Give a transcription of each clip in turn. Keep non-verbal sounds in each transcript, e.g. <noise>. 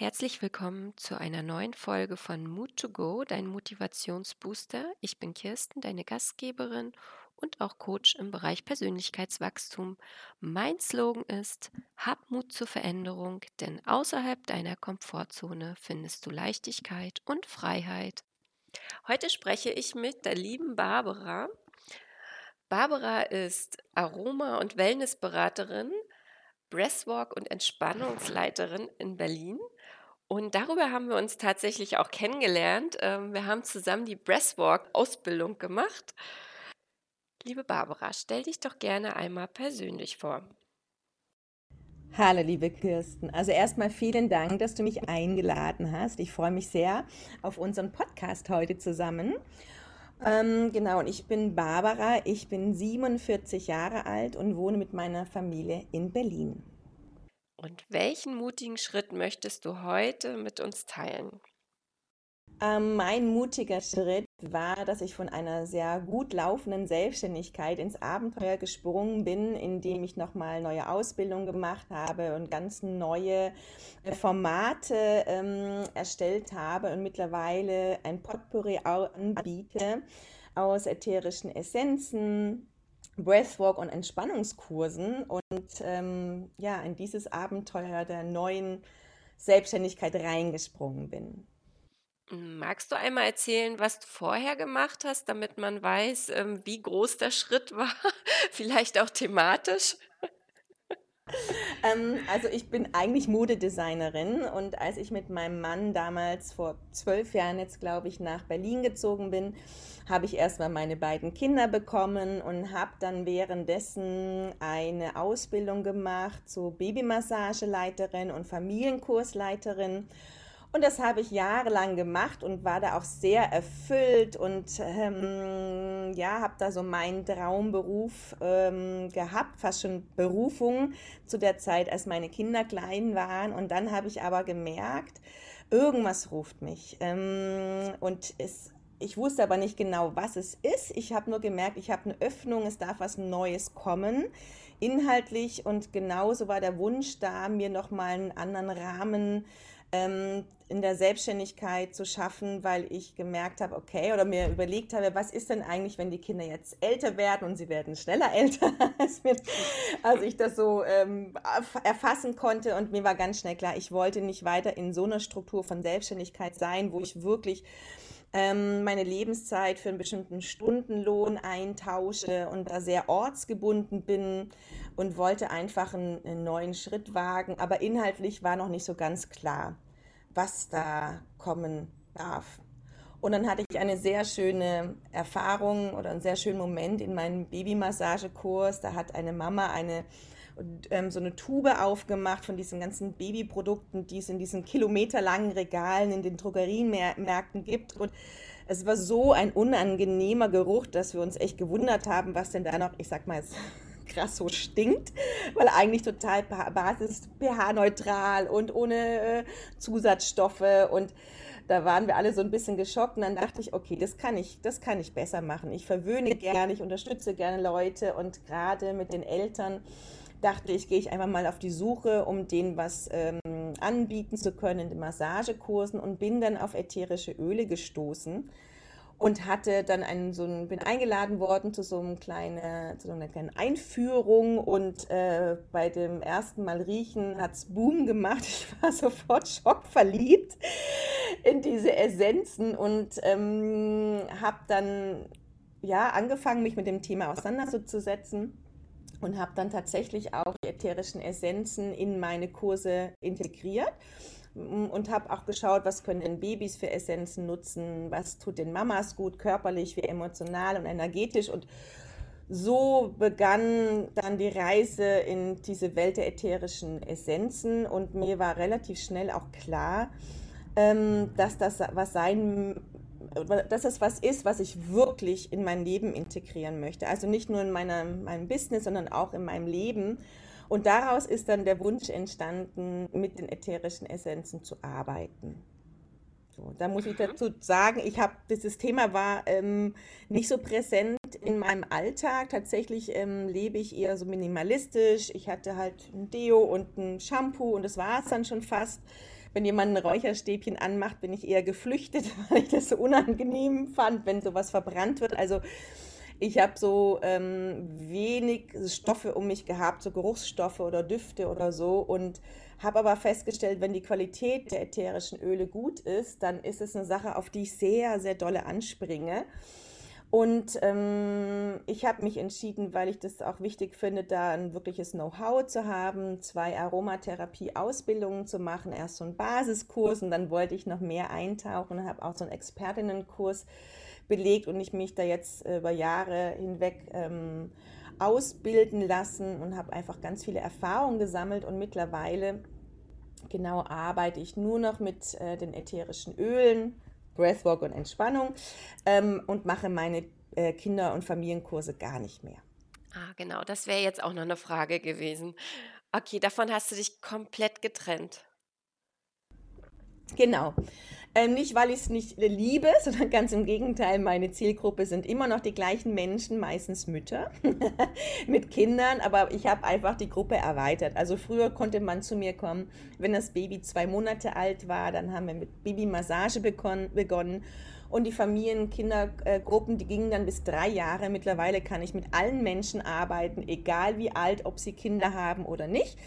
Herzlich willkommen zu einer neuen Folge von Mood to Go, dein Motivationsbooster. Ich bin Kirsten, deine Gastgeberin und auch Coach im Bereich Persönlichkeitswachstum. Mein Slogan ist: Hab Mut zur Veränderung, denn außerhalb deiner Komfortzone findest du Leichtigkeit und Freiheit. Heute spreche ich mit der lieben Barbara. Barbara ist Aroma- und Wellnessberaterin, Breathwork- und Entspannungsleiterin in Berlin und darüber haben wir uns tatsächlich auch kennengelernt. Ähm, wir haben zusammen die Breathwork-Ausbildung gemacht. Liebe Barbara, stell dich doch gerne einmal persönlich vor. Hallo, liebe Kirsten. Also erstmal vielen Dank, dass du mich eingeladen hast. Ich freue mich sehr auf unseren Podcast heute zusammen. Ähm, genau, und ich bin Barbara, ich bin 47 Jahre alt und wohne mit meiner Familie in Berlin. Und welchen mutigen Schritt möchtest du heute mit uns teilen? Ähm, mein mutiger Schritt war, dass ich von einer sehr gut laufenden Selbstständigkeit ins Abenteuer gesprungen bin, indem ich nochmal neue Ausbildung gemacht habe und ganz neue äh, Formate ähm, erstellt habe und mittlerweile ein Potpourri anbiete aus ätherischen Essenzen, Breathwork und Entspannungskursen und ähm, ja, in dieses Abenteuer der neuen Selbstständigkeit reingesprungen bin. Magst du einmal erzählen, was du vorher gemacht hast, damit man weiß, ähm, wie groß der Schritt war? <laughs> Vielleicht auch thematisch? <laughs> ähm, also ich bin eigentlich Modedesignerin und als ich mit meinem Mann damals vor zwölf Jahren jetzt, glaube ich, nach Berlin gezogen bin, habe ich erstmal meine beiden Kinder bekommen und habe dann währenddessen eine Ausbildung gemacht zur Babymassageleiterin und Familienkursleiterin. Und das habe ich jahrelang gemacht und war da auch sehr erfüllt und ähm, ja, habe da so meinen Traumberuf ähm, gehabt, fast schon Berufung zu der Zeit, als meine Kinder klein waren. Und dann habe ich aber gemerkt, irgendwas ruft mich. Ähm, und es ich wusste aber nicht genau, was es ist. Ich habe nur gemerkt, ich habe eine Öffnung, es darf was Neues kommen, inhaltlich. Und genauso war der Wunsch da, mir nochmal einen anderen Rahmen ähm, in der Selbstständigkeit zu schaffen, weil ich gemerkt habe, okay, oder mir überlegt habe, was ist denn eigentlich, wenn die Kinder jetzt älter werden und sie werden schneller <laughs> älter, als, mir, als ich das so ähm, erfassen konnte. Und mir war ganz schnell klar, ich wollte nicht weiter in so einer Struktur von Selbstständigkeit sein, wo ich wirklich ähm, meine Lebenszeit für einen bestimmten Stundenlohn eintausche und da sehr ortsgebunden bin und wollte einfach einen, einen neuen Schritt wagen. Aber inhaltlich war noch nicht so ganz klar, was da kommen darf. Und dann hatte ich eine sehr schöne Erfahrung oder einen sehr schönen Moment in meinem Babymassagekurs. Da hat eine Mama eine ähm, so eine Tube aufgemacht von diesen ganzen Babyprodukten, die es in diesen kilometerlangen Regalen in den Drogerienmärkten gibt. Und es war so ein unangenehmer Geruch, dass wir uns echt gewundert haben, was denn da noch, ich sag mal krass so stinkt, weil eigentlich total basis pH-neutral und ohne äh, Zusatzstoffe und da waren wir alle so ein bisschen geschockt und dann dachte ich, okay, das kann ich, das kann ich besser machen. Ich verwöhne gerne, ich unterstütze gerne Leute und gerade mit den Eltern dachte ich, gehe ich einfach mal auf die Suche, um denen was ähm, anbieten zu können in den Massagekursen und bin dann auf ätherische Öle gestoßen und hatte dann einen, so einen, bin eingeladen worden zu so, einem kleine, zu so einer kleinen Einführung und äh, bei dem ersten Mal riechen hat es Boom gemacht. <laughs> Ich war sofort schockverliebt in diese Essenzen und ähm, habe dann ja angefangen, mich mit dem Thema auseinanderzusetzen und habe dann tatsächlich auch die ätherischen Essenzen in meine Kurse integriert und habe auch geschaut, was können denn Babys für Essenzen nutzen, was tut den Mamas gut, körperlich wie emotional und energetisch und so begann dann die Reise in diese Welt der ätherischen Essenzen und mir war relativ schnell auch klar, ähm, dass das was sein dass es was ist, was ich wirklich in mein Leben integrieren möchte. Also nicht nur in meiner, meinem Business, sondern auch in meinem Leben. Und daraus ist dann der Wunsch entstanden, mit den ätherischen Essenzen zu arbeiten. So, da muss ich mhm. dazu sagen, ich habe dieses Thema war ähm, nicht so präsent in meinem Alltag. Tatsächlich ähm, lebe ich eher so minimalistisch. Ich hatte halt ein Deo und ein Shampoo und das war es dann schon fast wenn jemand ein Räucherstäbchen anmacht, bin ich eher geflüchtet, <laughs> weil ich das so unangenehm fand, wenn sowas verbrannt wird. Also ich habe so ähm, wenig Stoffe um mich gehabt, so Geruchsstoffe oder Düfte oder so und habe aber festgestellt, wenn die Qualität der ätherischen Öle gut ist, dann ist es eine Sache, auf die ich sehr, sehr dolle anspringe. Und ähm, ich habe mich entschieden, weil ich das auch wichtig finde, da ein wirkliches Know-how zu haben, zwei Aromatherapie-Ausbildungen zu machen. Erst so einen Basiskurs und dann wollte ich noch mehr eintauchen und habe auch so einen Expertinnenkurs belegt und ich mich da jetzt äh, über Jahre hinweg ähm, ausbilden lassen und habe einfach ganz viele Erfahrungen gesammelt und mittlerweile genau arbeite ich nur noch mit äh, den ätherischen Ölen, Breathwork und Entspannung ähm, und mache meine äh, Kinder- und Familienkurse gar nicht mehr. Ah, genau, das wäre jetzt auch noch eine Frage gewesen. Okay, davon hast du dich komplett getrennt. Genau. Ähm, nicht, weil ich es nicht liebe, <laughs> sondern ganz im Gegenteil, meine Zielgruppe sind immer noch die gleichen Menschen, meistens Mütter <laughs> mit Kindern, aber ich habe einfach die Gruppe erweitert. Also früher konnte man zu mir kommen, wenn das Baby zwei Monate alt war, dann haben wir mit Babymassage begonnen. Und die Familien, Kindergruppen, die gingen dann bis drei Jahre. Mittlerweile kann ich mit allen Menschen arbeiten, egal wie alt, ob sie Kinder haben oder nicht.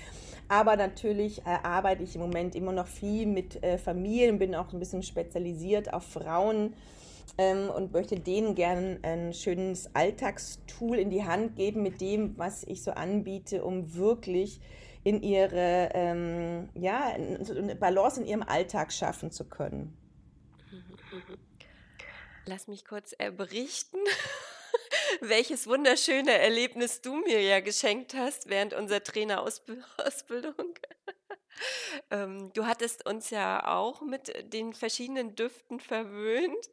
Aber natürlich äh, arbeite ich im Moment immer noch viel mit äh, Familien, bin auch ein bisschen spezialisiert auf Frauen ähm, und möchte denen gerne ein schönes Alltagstool in die Hand geben mit dem, was ich so anbiete, um wirklich in ihre ähm, ja, Balance in ihrem Alltag schaffen zu können. Lass mich kurz äh, berichten. <laughs> welches wunderschöne Erlebnis du mir ja geschenkt hast während unserer Trainerausbildung. <laughs> Ähm, du hattest uns ja auch mit den verschiedenen Düften verwöhnt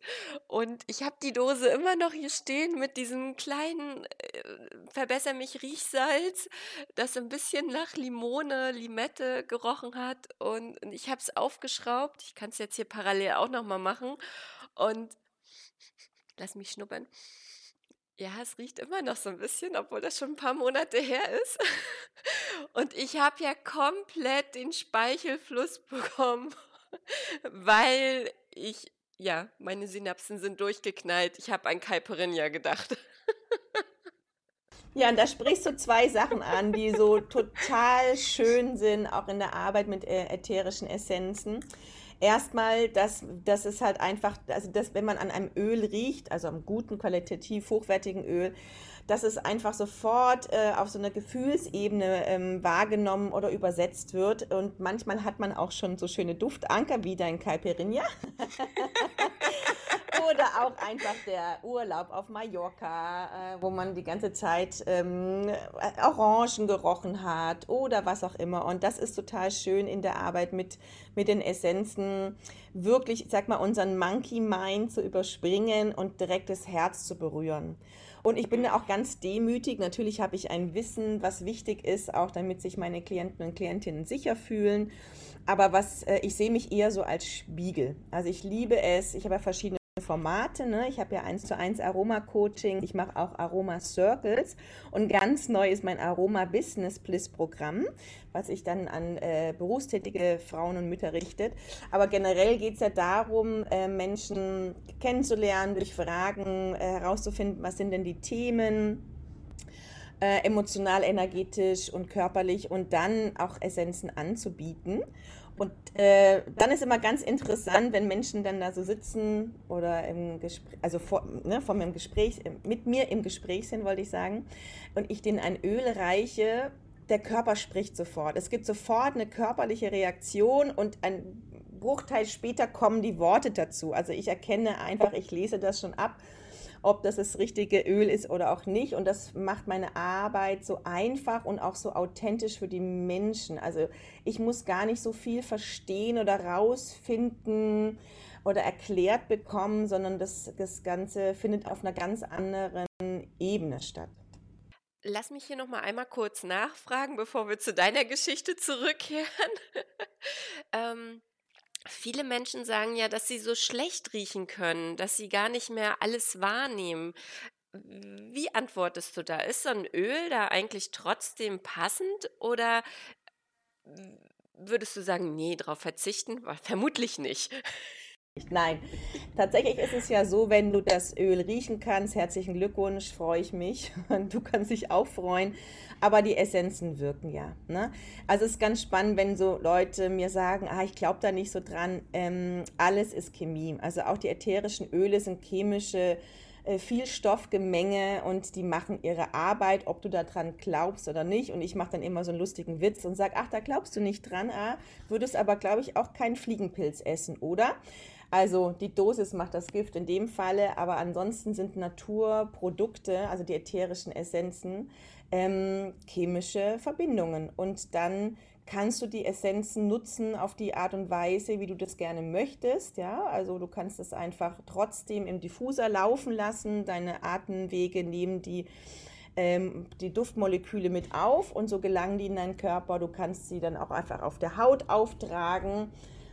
und ich habe die Dose immer noch hier stehen mit diesem kleinen äh, Verbesser mich Riechsalz, das ein bisschen nach Limone, Limette gerochen hat und ich habe es aufgeschraubt. Ich kann es jetzt hier parallel auch noch mal machen und lass mich schnuppern. Ja, es riecht immer noch so ein bisschen, obwohl das schon ein paar Monate her ist. <laughs> Und ich habe ja komplett den Speichelfluss <laughs> bekommen, weil ich, ja, meine Synapsen sind durchgeknallt. Ich habe an Caipirinha gedacht. Ja, und da sprichst du zwei Sachen an, die so <laughs> total schön sind, auch in der Arbeit mit äh, ätherischen Essenzen erstmal, dass, dass es halt einfach, also dass, wenn man an einem Öl riecht, also am guten, qualitativ hochwertigen Öl, dass es einfach sofort äh, auf so einer Gefühlsebene ähm, wahrgenommen oder übersetzt wird. Und manchmal hat man auch schon so schöne Duftanker wie dein Caipirinha. <laughs> Oder auch einfach der Urlaub auf Mallorca, äh, wo man die ganze Zeit ähm, Orangen gerochen hat oder was auch immer. Und das ist total schön in der Arbeit mit, mit den Essenzen, wirklich, ich sag mal, unseren Monkey Mind zu überspringen und direkt das Herz zu berühren. Und ich bin auch ganz demütig. Natürlich habe ich ein Wissen, was wichtig ist, auch damit sich meine Klienten und Klientinnen sicher fühlen. Aber was äh, ich sehe mich eher so als Spiegel. Also ich liebe es. Ich habe ja verschiedene Formate. Ne? Ich habe ja eins zu eins Aroma-Coaching, ich mache auch Aroma-Circles und ganz neu ist mein Aroma-Business-Bliss-Programm, was sich dann an äh, berufstätige Frauen und Mütter richtet. Aber generell geht es ja darum, äh, Menschen kennenzulernen, durch Fragen äh, herauszufinden, was sind denn die Themen, äh, emotional, energetisch und körperlich und dann auch Essenzen anzubieten. Und äh, dann ist immer ganz interessant, wenn Menschen dann da so sitzen oder im Gespräch, also vor, ne, vor mir im Gespräch, mit mir im Gespräch sind, wollte ich sagen, und ich denen ein Öl reiche, der Körper spricht sofort. Es gibt sofort eine körperliche Reaktion und ein Bruchteil später kommen die Worte dazu. Also ich erkenne einfach, ich lese das schon ab ob das das richtige Öl ist oder auch nicht. Und das macht meine Arbeit so einfach und auch so authentisch für die Menschen. Also ich muss gar nicht so viel verstehen oder rausfinden oder erklärt bekommen, sondern das, das Ganze findet auf einer ganz anderen Ebene statt. Lass mich hier noch mal einmal kurz nachfragen, bevor wir zu deiner Geschichte zurückkehren. <laughs> ähm, Viele Menschen sagen ja, dass sie so schlecht riechen können, dass sie gar nicht mehr alles wahrnehmen. Wie antwortest du da? Ist so ein Öl da eigentlich trotzdem passend oder würdest du sagen, nee, darauf verzichten? Vermutlich nicht. Nein, tatsächlich ist es ja so, wenn du das Öl riechen kannst, herzlichen Glückwunsch, freue ich mich. <laughs> Und du kannst dich auch freuen. Aber die Essenzen wirken ja. Ne? Also es ist ganz spannend, wenn so Leute mir sagen, ah, ich glaube da nicht so dran. Ähm, alles ist Chemie. Also auch die ätherischen Öle sind chemische äh, Vielstoffgemenge und die machen ihre Arbeit, ob du daran glaubst oder nicht. Und ich mache dann immer so einen lustigen Witz und sage, ach, da glaubst du nicht dran, ah, würdest aber, glaube ich, auch keinen Fliegenpilz essen, oder? Also die Dosis macht das Gift in dem Falle, aber ansonsten sind Naturprodukte, also die ätherischen Essenzen, ähm, chemische Verbindungen. Und dann kannst du die Essenzen nutzen auf die Art und Weise, wie du das gerne möchtest. Ja, also du kannst es einfach trotzdem im Diffuser laufen lassen. Deine Atemwege nehmen die ähm, die Duftmoleküle mit auf und so gelangen die in deinen Körper. Du kannst sie dann auch einfach auf der Haut auftragen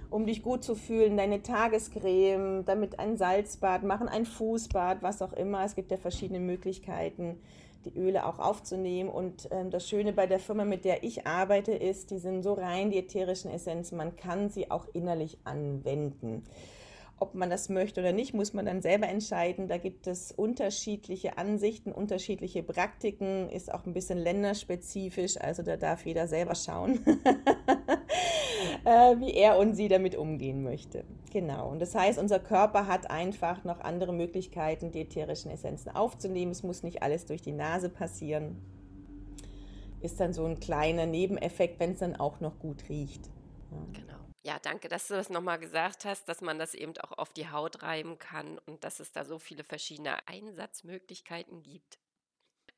um dich gut zu fühlen, deine Tagescreme, damit ein Salzbad machen, ein Fußbad, was auch immer. Es gibt ja verschiedene Möglichkeiten, die Öle auch aufzunehmen. Und ähm, das Schöne bei der Firma, mit der ich arbeite, ist, die sind so rein, die ätherischen Essenzen, man kann sie auch innerlich anwenden. Ob man das möchte oder nicht, muss man dann selber entscheiden. Da gibt es unterschiedliche Ansichten, unterschiedliche Praktiken, ist auch ein bisschen länderspezifisch, also da darf jeder selber schauen, <laughs> äh, wie er und sie damit umgehen möchte. Genau, und das heißt, unser Körper hat einfach noch andere Möglichkeiten, die ätherischen Essenzen aufzunehmen. Es muss nicht alles durch die Nase passieren. Ist dann so ein kleiner Nebeneffekt, wenn es dann auch noch gut riecht. Ja. Genau. Ja, danke, dass du das nochmal gesagt hast, dass man das eben auch auf die Haut reiben kann und dass es da so viele verschiedene Einsatzmöglichkeiten gibt.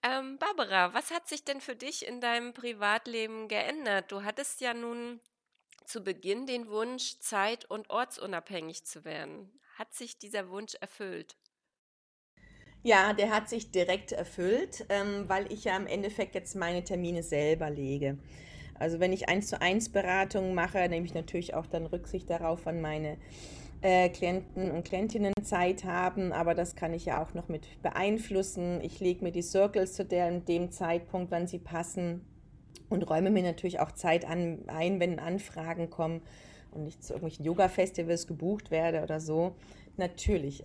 Ähm, Barbara, was hat sich denn für dich in deinem Privatleben geändert? Du hattest ja nun zu Beginn den Wunsch, zeit- und ortsunabhängig zu werden. Hat sich dieser Wunsch erfüllt? Ja, der hat sich direkt erfüllt, ähm, weil ich ja im Endeffekt jetzt meine Termine selber lege. Also wenn ich eins zu eins Beratungen mache, nehme ich natürlich auch dann Rücksicht darauf, wann meine äh, Klienten und Klientinnen Zeit haben, aber das kann ich ja auch noch mit beeinflussen. Ich lege mir die Circles zu dem Zeitpunkt, wann sie passen und räume mir natürlich auch Zeit an, ein, wenn Anfragen kommen und ich zu irgendwelchen Yoga-Festivals gebucht werde oder so. Natürlich.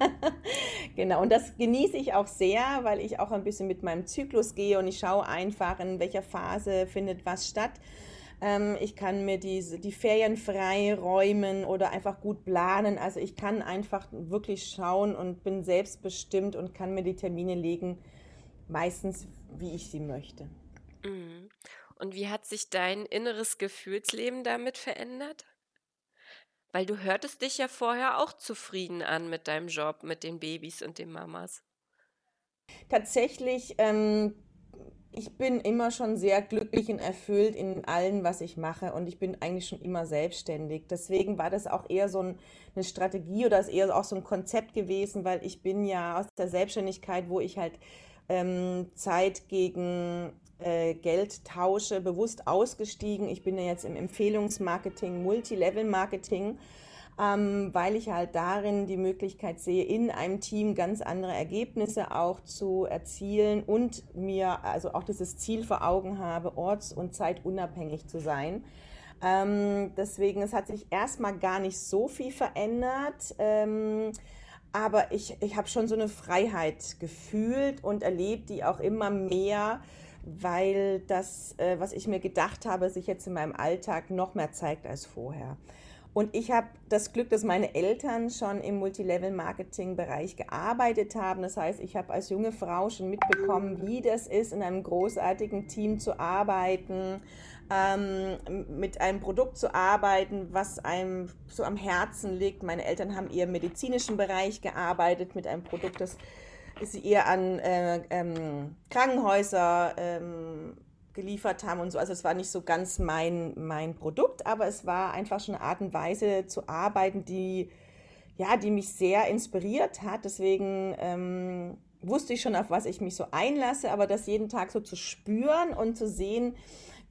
<laughs> genau, und das genieße ich auch sehr, weil ich auch ein bisschen mit meinem Zyklus gehe und ich schaue einfach, in welcher Phase findet was statt. Ähm, ich kann mir diese, die Ferien frei räumen oder einfach gut planen. Also ich kann einfach wirklich schauen und bin selbstbestimmt und kann mir die Termine legen, meistens wie ich sie möchte. Mhm. Und wie hat sich dein inneres Gefühlsleben damit verändert? Weil du hörtest dich ja vorher auch zufrieden an mit deinem Job, mit den Babys und den Mamas. Tatsächlich, ähm, ich bin immer schon sehr glücklich und erfüllt in allem, was ich mache und ich bin eigentlich schon immer selbstständig. Deswegen war das auch eher so ein, eine Strategie oder ist eher auch so ein Konzept gewesen, weil ich bin ja aus der Selbstständigkeit, wo ich halt ähm, Zeit gegen Geld tausche, bewusst ausgestiegen. Ich bin ja jetzt im Empfehlungsmarketing, Multilevel-Marketing, ähm, weil ich halt darin die Möglichkeit sehe, in einem Team ganz andere Ergebnisse auch zu erzielen und mir also auch dieses Ziel vor Augen habe, orts- und zeitunabhängig zu sein. Ähm, deswegen, es hat sich erstmal gar nicht so viel verändert. Ähm, aber ich, ich habe schon so eine Freiheit gefühlt und erlebt, die auch immer mehr weil das, äh, was ich mir gedacht habe, sich jetzt in meinem Alltag noch mehr zeigt als vorher. Und ich habe das Glück, dass meine Eltern schon im Multilevel-Marketing-Bereich gearbeitet haben. Das heißt, ich habe als junge Frau schon mitbekommen, wie das ist, in einem großartigen Team zu arbeiten, ähm, mit einem Produkt zu arbeiten, was einem so am Herzen liegt. Meine Eltern haben eher im medizinischen Bereich gearbeitet, mit einem Produkt, das sie eher an äh, ähm, Krankenhäuser ähm, geliefert haben und so. Also es war nicht so ganz mein, mein Produkt, aber es war einfach schon eine Art und Weise zu arbeiten, die, ja, die mich sehr inspiriert hat. Deswegen ähm, wusste ich schon, auf was ich mich so einlasse, aber das jeden Tag so zu spüren und zu sehen,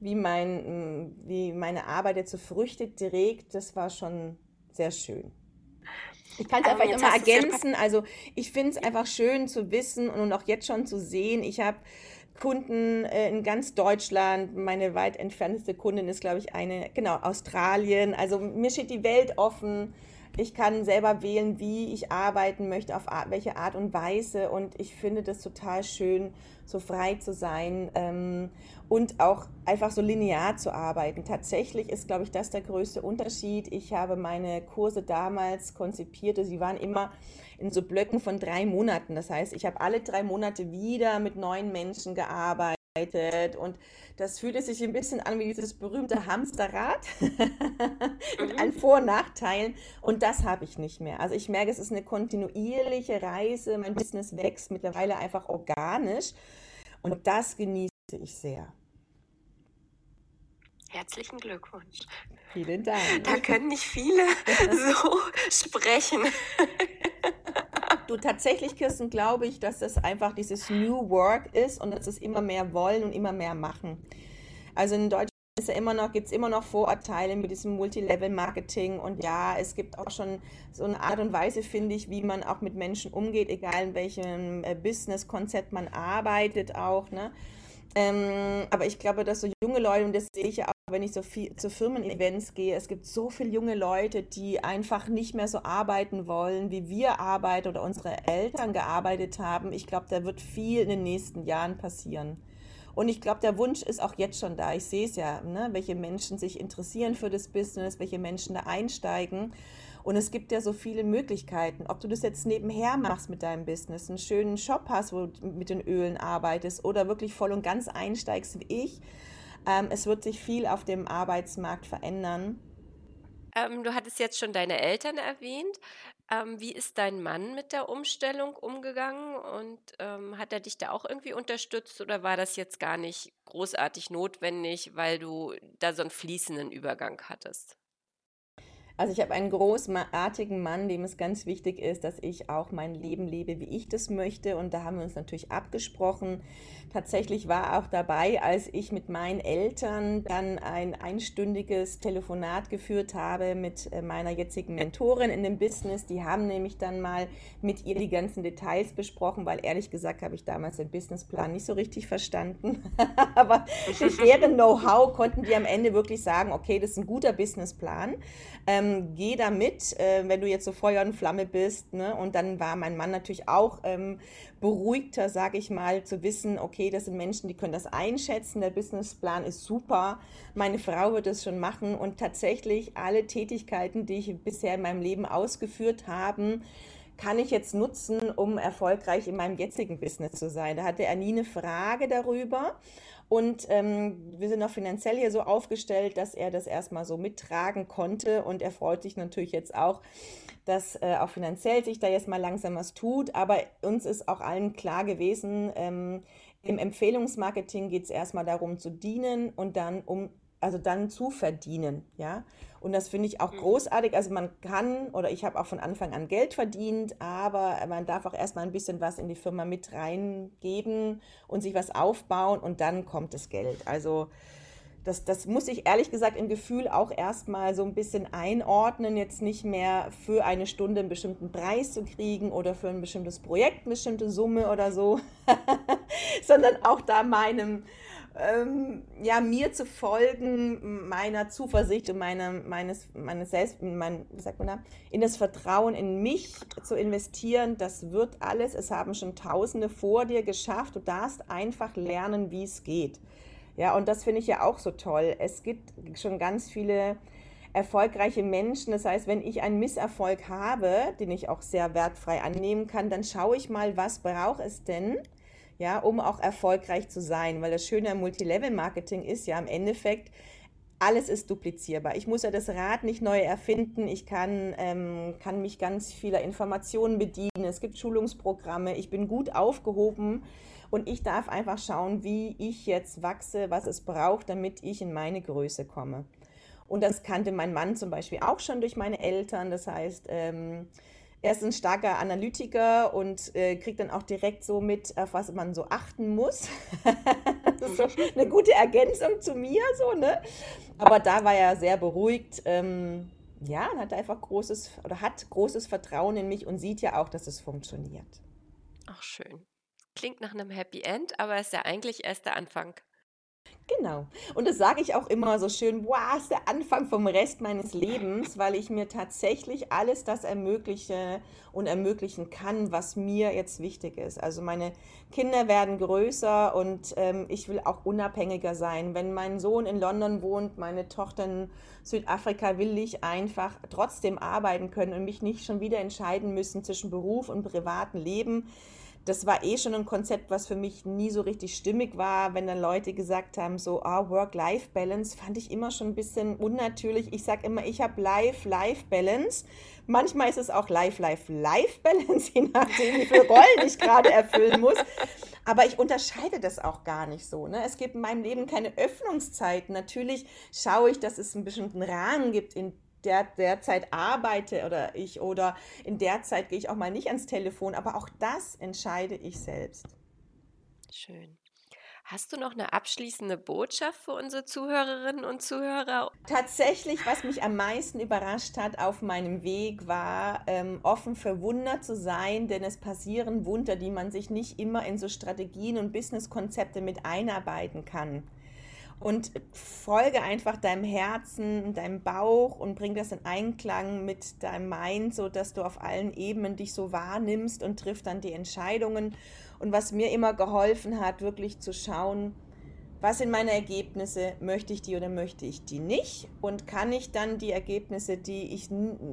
wie, mein, wie meine Arbeit jetzt so Früchte trägt, das war schon sehr schön. Ich kann es einfach immer ergänzen. Also ich finde es einfach schön zu wissen und auch jetzt schon zu sehen. Ich habe Kunden äh, in ganz Deutschland. Meine weit entfernteste Kundin ist, glaube ich, eine, genau, Australien. Also mir steht die Welt offen. Ich kann selber wählen, wie ich arbeiten möchte, auf welche Art und Weise. Und ich finde das total schön, so frei zu sein ähm, und auch einfach so linear zu arbeiten. Tatsächlich ist, glaube ich, das der größte Unterschied. Ich habe meine Kurse damals konzipiert. Sie waren immer in so Blöcken von drei Monaten. Das heißt, ich habe alle drei Monate wieder mit neuen Menschen gearbeitet und das fühlte sich ein bisschen an wie dieses berühmte Hamsterrad <laughs> mit allen Vor- und Nachteilen. Und das habe ich nicht mehr. Also ich merke, es ist eine kontinuierliche Reise. Mein Business wächst mittlerweile einfach organisch. Und das genieße ich sehr. Herzlichen Glückwunsch. Vielen Dank. Da können nicht viele <laughs> so sprechen. Du tatsächlich, Kirsten, glaube ich, dass das einfach dieses New Work ist und dass es immer mehr wollen und immer mehr machen. Also in Deutschland ist ja immer noch, gibt es immer noch Vorurteile mit diesem Multilevel-Marketing und ja, es gibt auch schon so eine Art und Weise, finde ich, wie man auch mit Menschen umgeht, egal in welchem äh, Business-Konzept man arbeitet auch. Ne? Ähm, aber ich glaube, dass so junge Leute, und das sehe ich ja auch, wenn ich so viel zu Firmen-Events gehe, es gibt so viele junge Leute, die einfach nicht mehr so arbeiten wollen, wie wir arbeiten oder unsere Eltern gearbeitet haben. Ich glaube, da wird viel in den nächsten Jahren passieren. Und ich glaube, der Wunsch ist auch jetzt schon da. Ich sehe es ja, ne? welche Menschen sich interessieren für das Business, welche Menschen da einsteigen. Und es gibt ja so viele Möglichkeiten. Ob du das jetzt nebenher machst mit deinem Business, einen schönen Shop hast, wo du mit den Ölen arbeitest oder wirklich voll und ganz einsteigst wie ich. Ähm, es wird sich viel auf dem Arbeitsmarkt verändern. Ähm, du hattest jetzt schon deine Eltern erwähnt. Ähm, wie ist dein Mann mit der Umstellung umgegangen und ähm, hat er dich da auch irgendwie unterstützt oder war das jetzt gar nicht großartig notwendig, weil du da so einen fließenden Übergang hattest? Also ich habe einen großartigen Mann, dem es ganz wichtig ist, dass ich auch mein Leben lebe, wie ich das möchte. Und da haben wir uns natürlich abgesprochen. Tatsächlich war auch dabei, als ich mit meinen Eltern dann ein einstündiges Telefonat geführt habe mit äh, meiner jetzigen Mentorin in dem Business. Die haben nämlich dann mal mit ihr die ganzen Details besprochen, weil ehrlich gesagt habe ich damals den Businessplan nicht so richtig verstanden. <laughs> Aber mit deren Know-how konnten die am Ende wirklich sagen, okay, das ist ein guter Businessplan. Ähm, geh da mit, äh, wenn du jetzt so Feuer und Flamme bist. Ne? Und dann war mein Mann natürlich auch ähm, beruhigter, sage ich mal, zu wissen, okay, das sind Menschen, die können das einschätzen, der Businessplan ist super, meine Frau wird es schon machen und tatsächlich alle Tätigkeiten, die ich bisher in meinem Leben ausgeführt habe, kann ich jetzt nutzen, um erfolgreich in meinem jetzigen Business zu sein. Da hatte er nie eine Frage darüber. Und ähm, wir sind auch finanziell hier so aufgestellt, dass er das erstmal so mittragen konnte. Und er freut sich natürlich jetzt auch, dass äh, auch finanziell sich da jetzt mal langsam was tut. Aber uns ist auch allen klar gewesen, ähm, im Empfehlungsmarketing geht es erstmal darum zu dienen und dann um also dann zu verdienen, ja. Und das finde ich auch mhm. großartig. Also man kann oder ich habe auch von Anfang an Geld verdient, aber man darf auch erstmal ein bisschen was in die Firma mit reingeben und sich was aufbauen und dann kommt das Geld. Also das, das muss ich ehrlich gesagt im Gefühl auch erstmal so ein bisschen einordnen, jetzt nicht mehr für eine Stunde einen bestimmten Preis zu kriegen oder für ein bestimmtes Projekt eine bestimmte Summe oder so, <laughs> sondern auch da meinem, ähm, ja, mir zu folgen, meiner Zuversicht und meine, meines, meines Selbst, mein, wie sagt man da, in das Vertrauen in mich zu investieren, das wird alles. Es haben schon Tausende vor dir geschafft. Du darfst einfach lernen, wie es geht. Ja, und das finde ich ja auch so toll. Es gibt schon ganz viele erfolgreiche Menschen. Das heißt, wenn ich einen Misserfolg habe, den ich auch sehr wertfrei annehmen kann, dann schaue ich mal, was braucht es denn, ja, um auch erfolgreich zu sein. Weil das Schöne am Multilevel-Marketing ist ja im Endeffekt, alles ist duplizierbar. Ich muss ja das Rad nicht neu erfinden. Ich kann, ähm, kann mich ganz vieler Informationen bedienen. Es gibt Schulungsprogramme. Ich bin gut aufgehoben und ich darf einfach schauen, wie ich jetzt wachse, was es braucht, damit ich in meine Größe komme. Und das kannte mein Mann zum Beispiel auch schon durch meine Eltern. Das heißt, ähm, er ist ein starker Analytiker und äh, kriegt dann auch direkt so mit, auf was man so achten muss. <laughs> das ist so eine gute Ergänzung zu mir, so, ne? Aber da war er sehr beruhigt. Ähm, ja, und hat einfach großes oder hat großes Vertrauen in mich und sieht ja auch, dass es funktioniert. Ach, schön. Klingt nach einem Happy End, aber ist ja eigentlich erst der Anfang. Genau. Und das sage ich auch immer so schön, wow, ist der Anfang vom Rest meines Lebens, weil ich mir tatsächlich alles das ermögliche und ermöglichen kann, was mir jetzt wichtig ist. Also meine Kinder werden größer und ähm, ich will auch unabhängiger sein. Wenn mein Sohn in London wohnt, meine Tochter in Südafrika, will ich einfach trotzdem arbeiten können und mich nicht schon wieder entscheiden müssen zwischen Beruf und privatem Leben das war eh schon ein Konzept, was für mich nie so richtig stimmig war, wenn dann Leute gesagt haben, so ah, Work-Life-Balance, fand ich immer schon ein bisschen unnatürlich. Ich sage immer, ich habe Life-Life-Balance. Manchmal ist es auch Life-Life-Life-Balance, <laughs> je nachdem, wie viele Rollen ich gerade erfüllen muss. Aber ich unterscheide das auch gar nicht so. Ne? Es gibt in meinem Leben keine Öffnungszeiten. Natürlich schaue ich, dass es einen bestimmten Rahmen gibt, in der derzeit arbeite oder ich oder in der Zeit gehe ich auch mal nicht ans Telefon, aber auch das entscheide ich selbst. Schön. Hast du noch eine abschließende Botschaft für unsere Zuhörerinnen und Zuhörer? Tatsächlich, was mich am meisten überrascht hat auf meinem Weg, war ähm, offen für Wunder zu sein, denn es passieren Wunder, die man sich nicht immer in so Strategien und Businesskonzepte mit einarbeiten kann und folge einfach deinem Herzen, deinem Bauch und bring das in Einklang mit deinem Mind, so dass du auf allen Ebenen dich so wahrnimmst und triff dann die Entscheidungen. Und was mir immer geholfen hat, wirklich zu schauen, was sind meine Ergebnisse, möchte ich die oder möchte ich die nicht und kann ich dann die Ergebnisse, die ich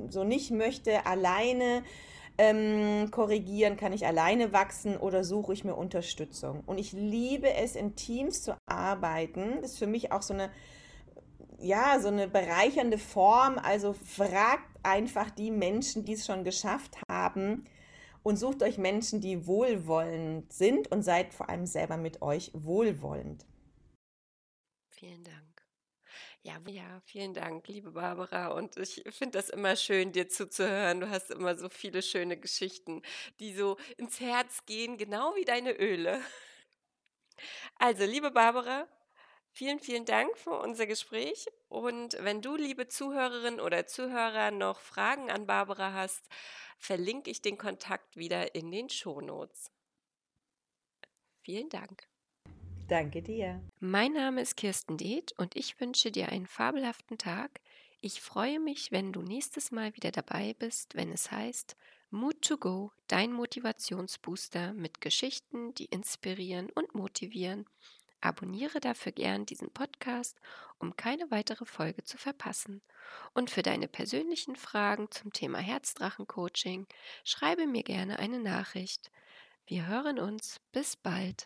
so nicht möchte, alleine ähm, korrigieren? Kann ich alleine wachsen oder suche ich mir Unterstützung? Und ich liebe es, in Teams zu arbeiten. Das ist für mich auch so eine, ja, so eine bereichernde Form. Also fragt einfach die Menschen, die es schon geschafft haben und sucht euch Menschen, die wohlwollend sind und seid vor allem selber mit euch wohlwollend. Vielen Dank. Ja, ja, vielen Dank, liebe Barbara. Und ich finde das immer schön, dir zuzuhören. Du hast immer so viele schöne Geschichten, die so ins Herz gehen, genau wie deine Öle. Also, liebe Barbara, vielen, vielen Dank für unser Gespräch. Und wenn du, liebe Zuhörerin oder Zuhörer, noch Fragen an Barbara hast, verlinke ich den Kontakt wieder in den Shownotes. Vielen Dank. Danke dir. Mein Name ist Kirsten Deeth und ich wünsche dir einen fabelhaften Tag. Ich freue mich, wenn du nächstes Mal wieder dabei bist, wenn es heißt Mood to Go, dein Motivationsbooster mit Geschichten, die inspirieren und motivieren. Abonniere dafür gern diesen Podcast, um keine weitere Folge zu verpassen. Und für deine persönlichen Fragen zum Thema Herzdrachen-Coaching schreibe mir gerne eine Nachricht. Wir hören uns. Bis bald.